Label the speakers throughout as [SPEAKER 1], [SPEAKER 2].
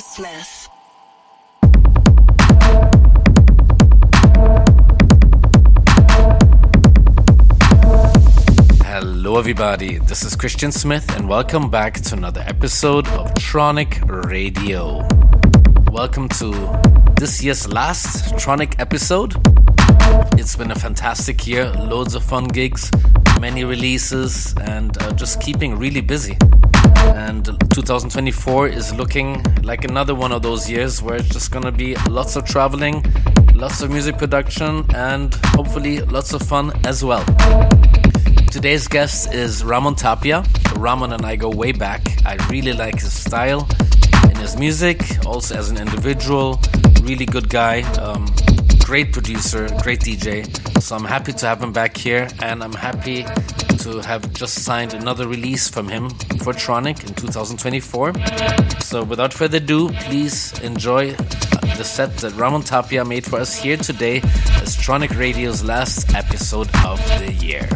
[SPEAKER 1] Smith.
[SPEAKER 2] Hello, everybody. This is Christian Smith, and welcome back to another episode of Tronic Radio. Welcome to this year's last Tronic episode. It's been a fantastic year, loads of fun gigs, many releases, and uh, just keeping really busy. And 2024 is looking like another one of those years where it's just gonna be lots of traveling, lots of music production, and hopefully lots of fun as well. Today's guest is Ramon Tapia. Ramon and I go way back. I really like his style and his music, also as an individual. Really good guy, um, great producer, great DJ. So I'm happy to have him back here, and I'm happy to have just signed another release from him for Tronic in 2024. So without further ado, please enjoy the set that Ramon Tapia made for us here today as Tronic Radio's last episode of the year.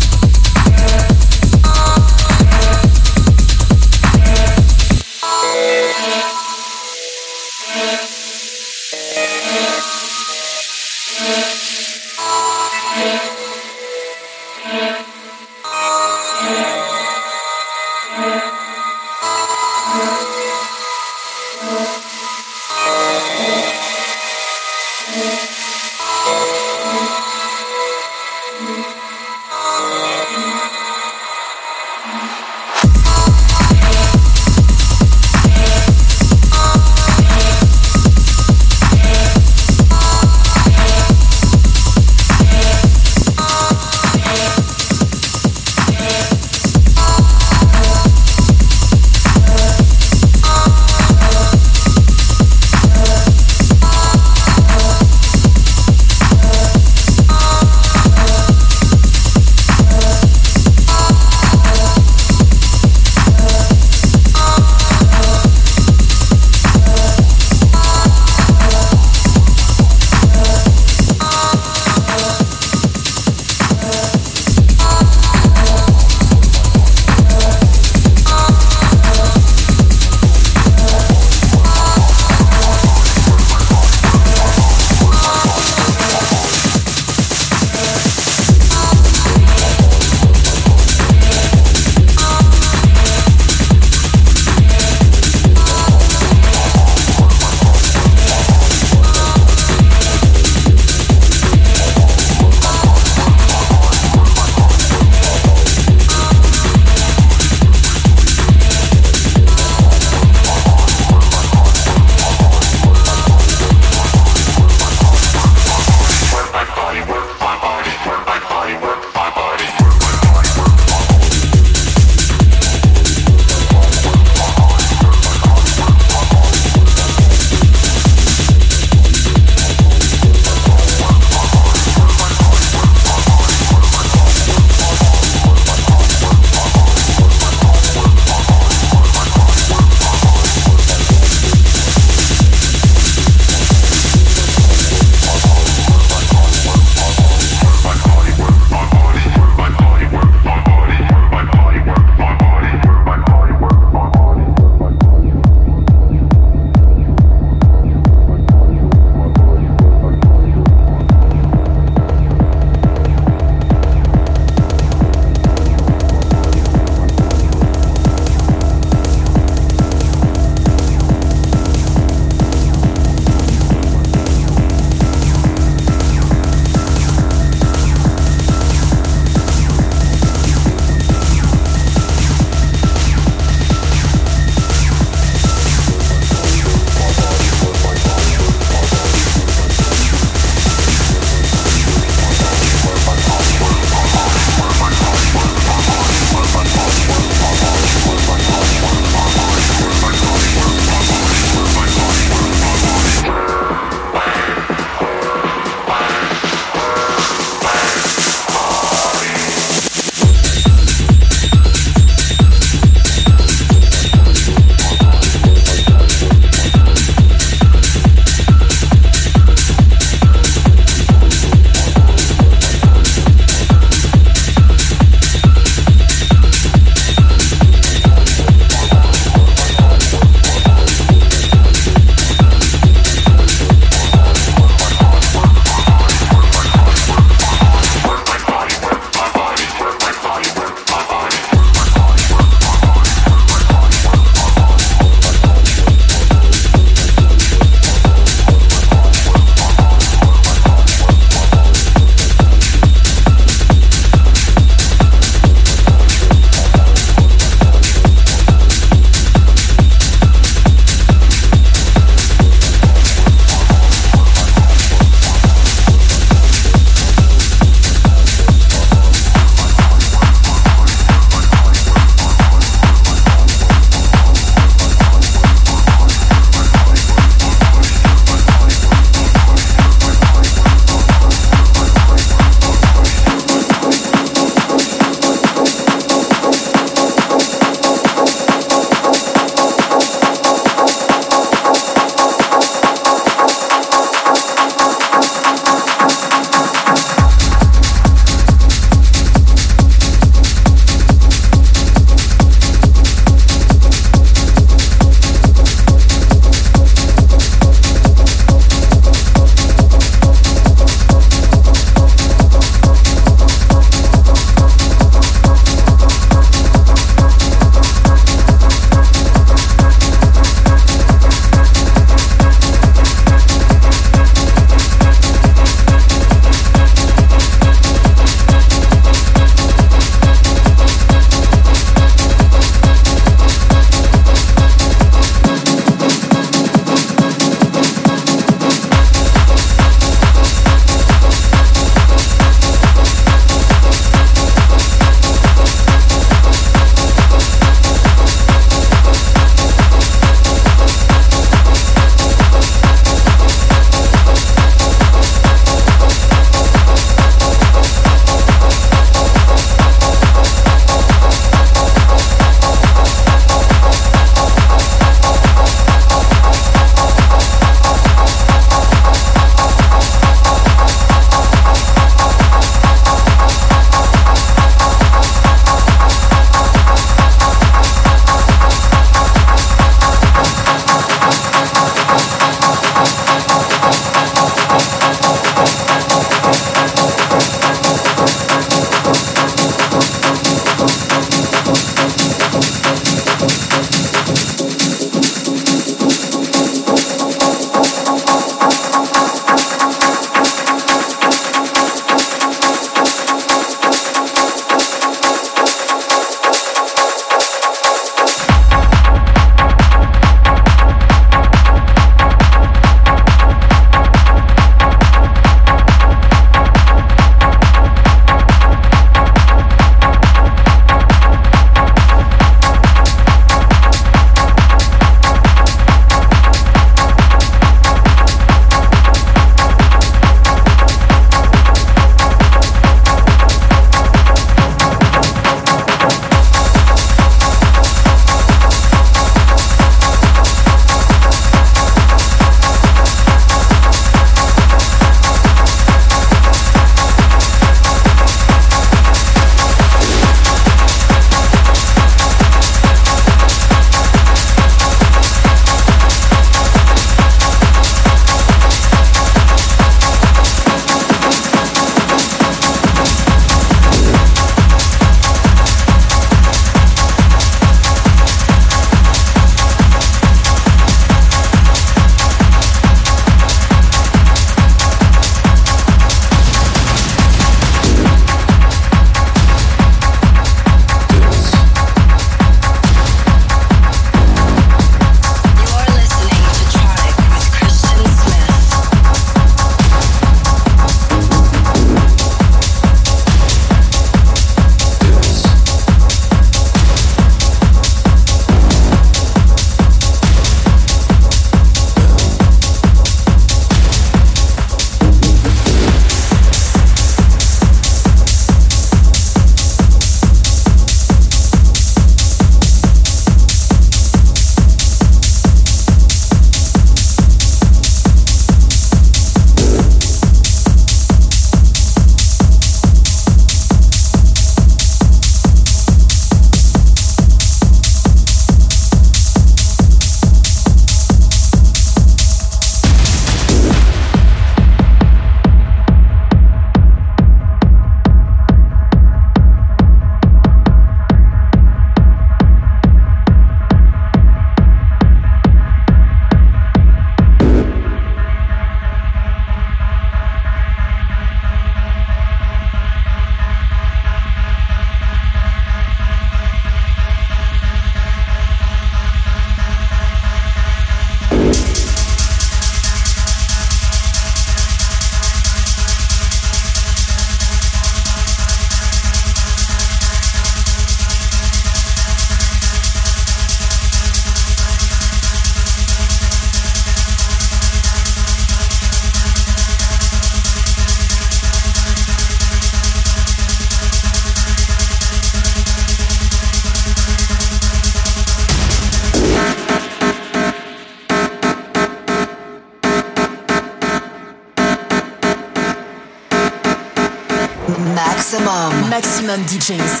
[SPEAKER 3] DJs.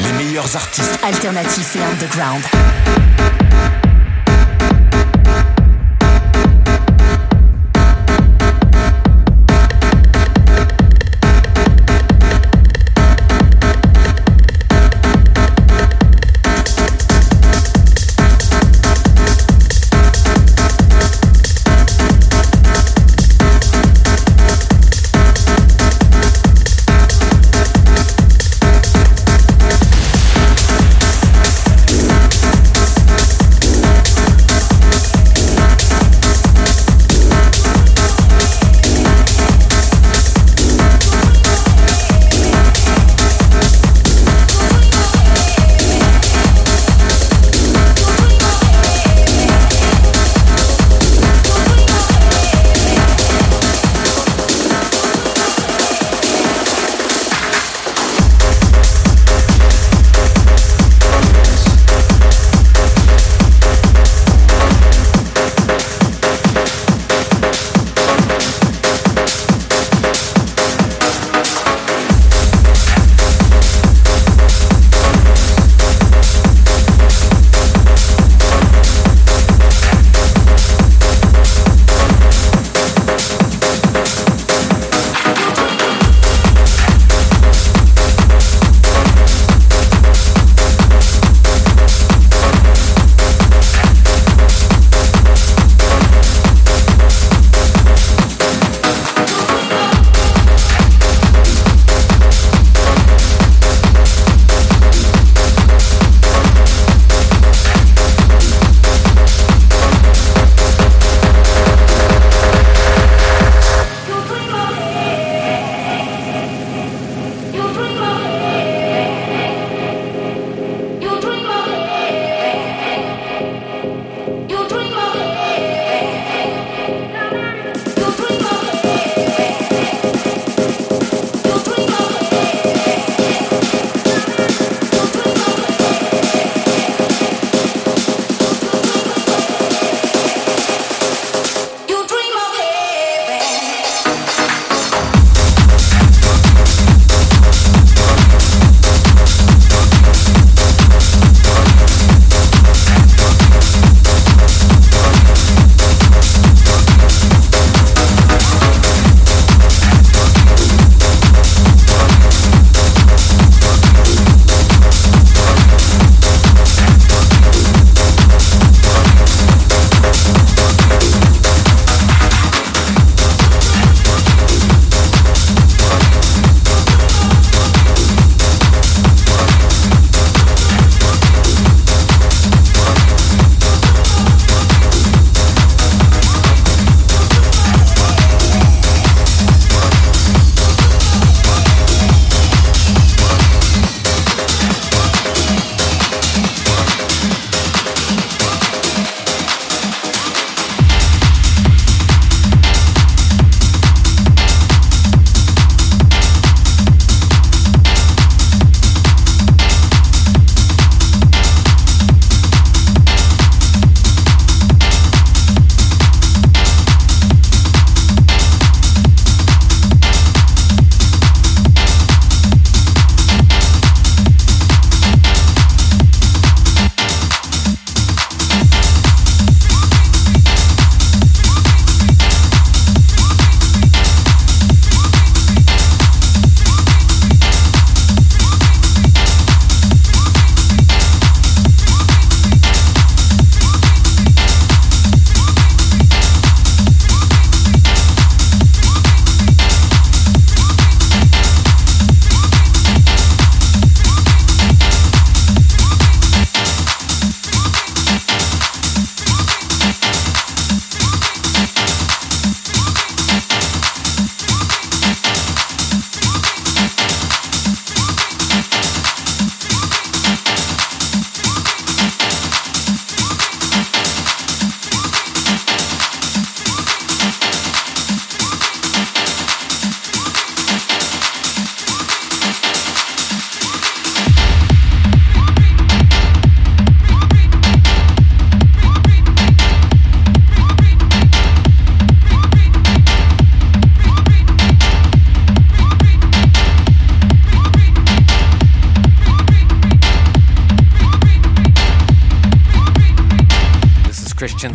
[SPEAKER 4] Les meilleurs artistes.
[SPEAKER 3] Alternatifs et underground.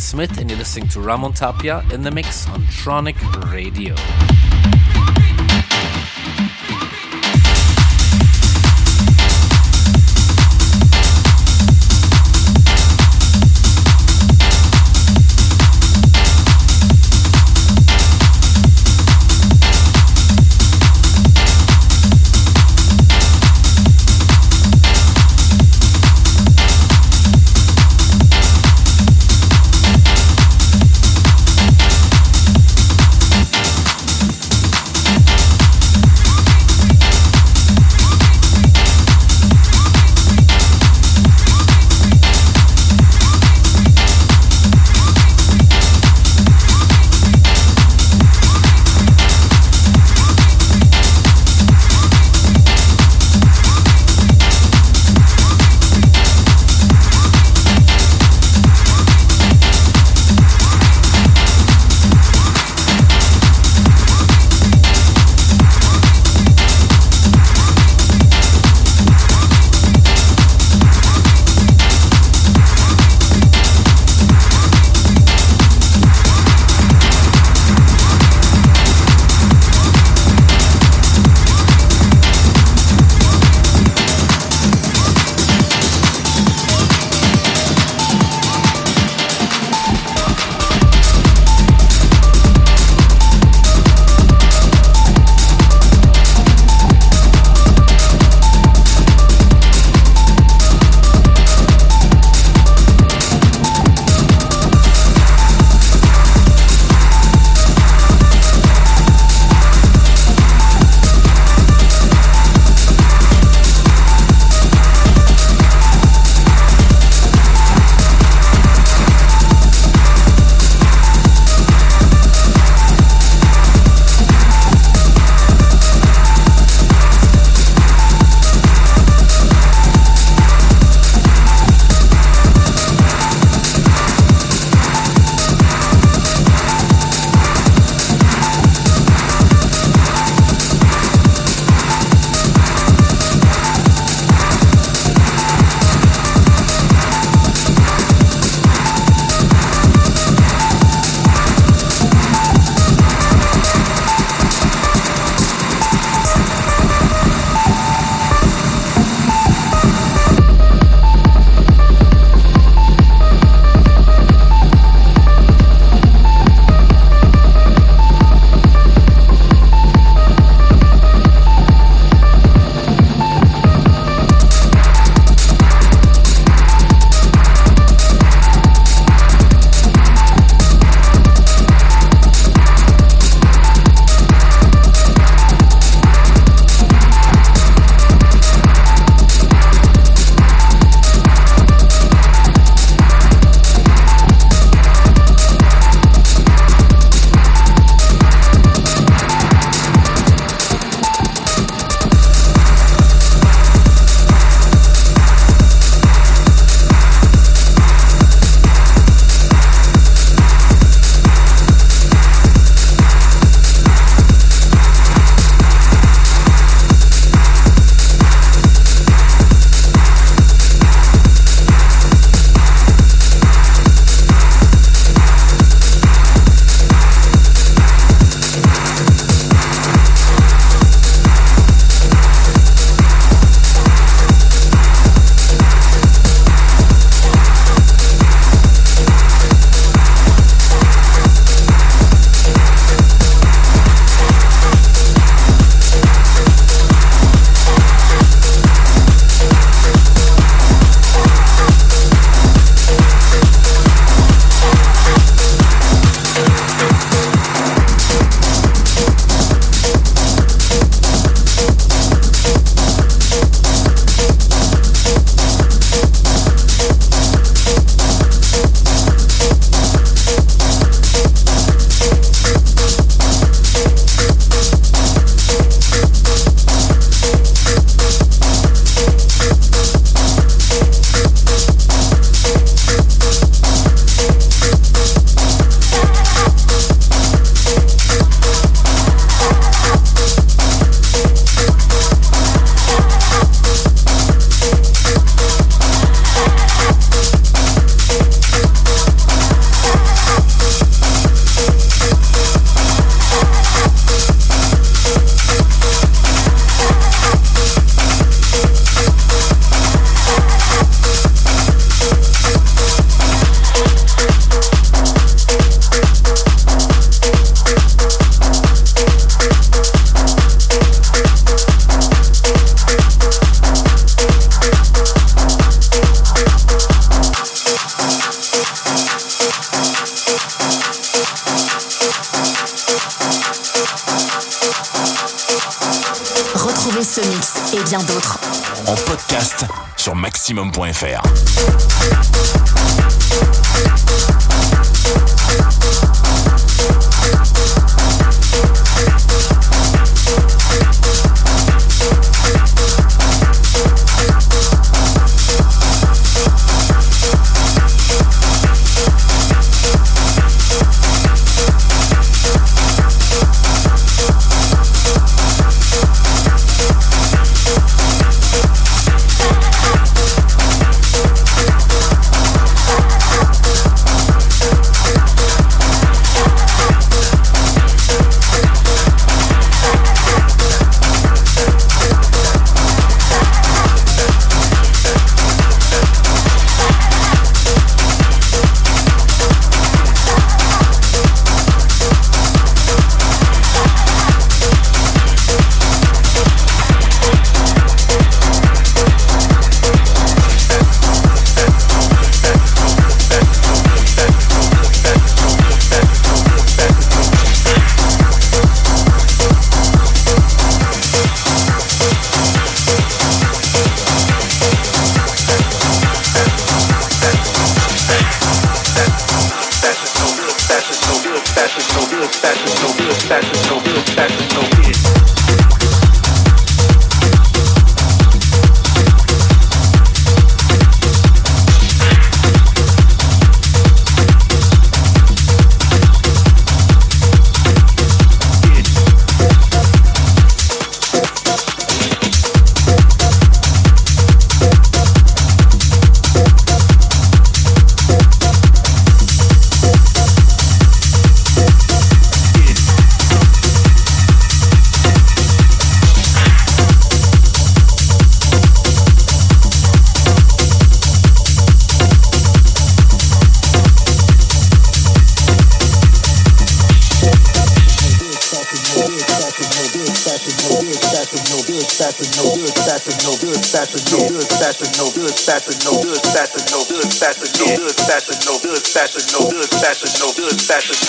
[SPEAKER 2] Smith, and you're listening to Ramon Tapia in the mix on Tronic Radio.
[SPEAKER 3] D'autres.
[SPEAKER 4] En podcast sur maximum.fr. fashion, no good fashion, no good fashion, no good fashion, no good fashion, no good fashion, no good fashion.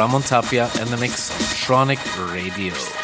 [SPEAKER 2] Ramon Tapia and the mix on Tronic Radio.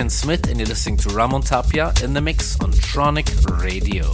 [SPEAKER 2] Christian Smith, and you're listening to Ramon Tapia in the mix on Tronic Radio.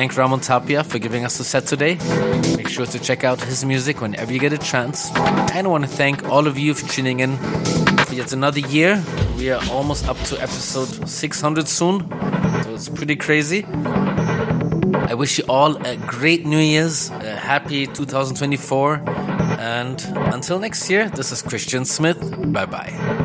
[SPEAKER 2] Thank Ramon Tapia for giving us the set today. Make sure to check out his music whenever you get a chance. And I want to thank all of you for tuning in for yet another year. We are almost up to episode 600 soon, so it's pretty crazy. I wish you all a great New Year's, a happy 2024, and until next year, this is Christian Smith. Bye bye.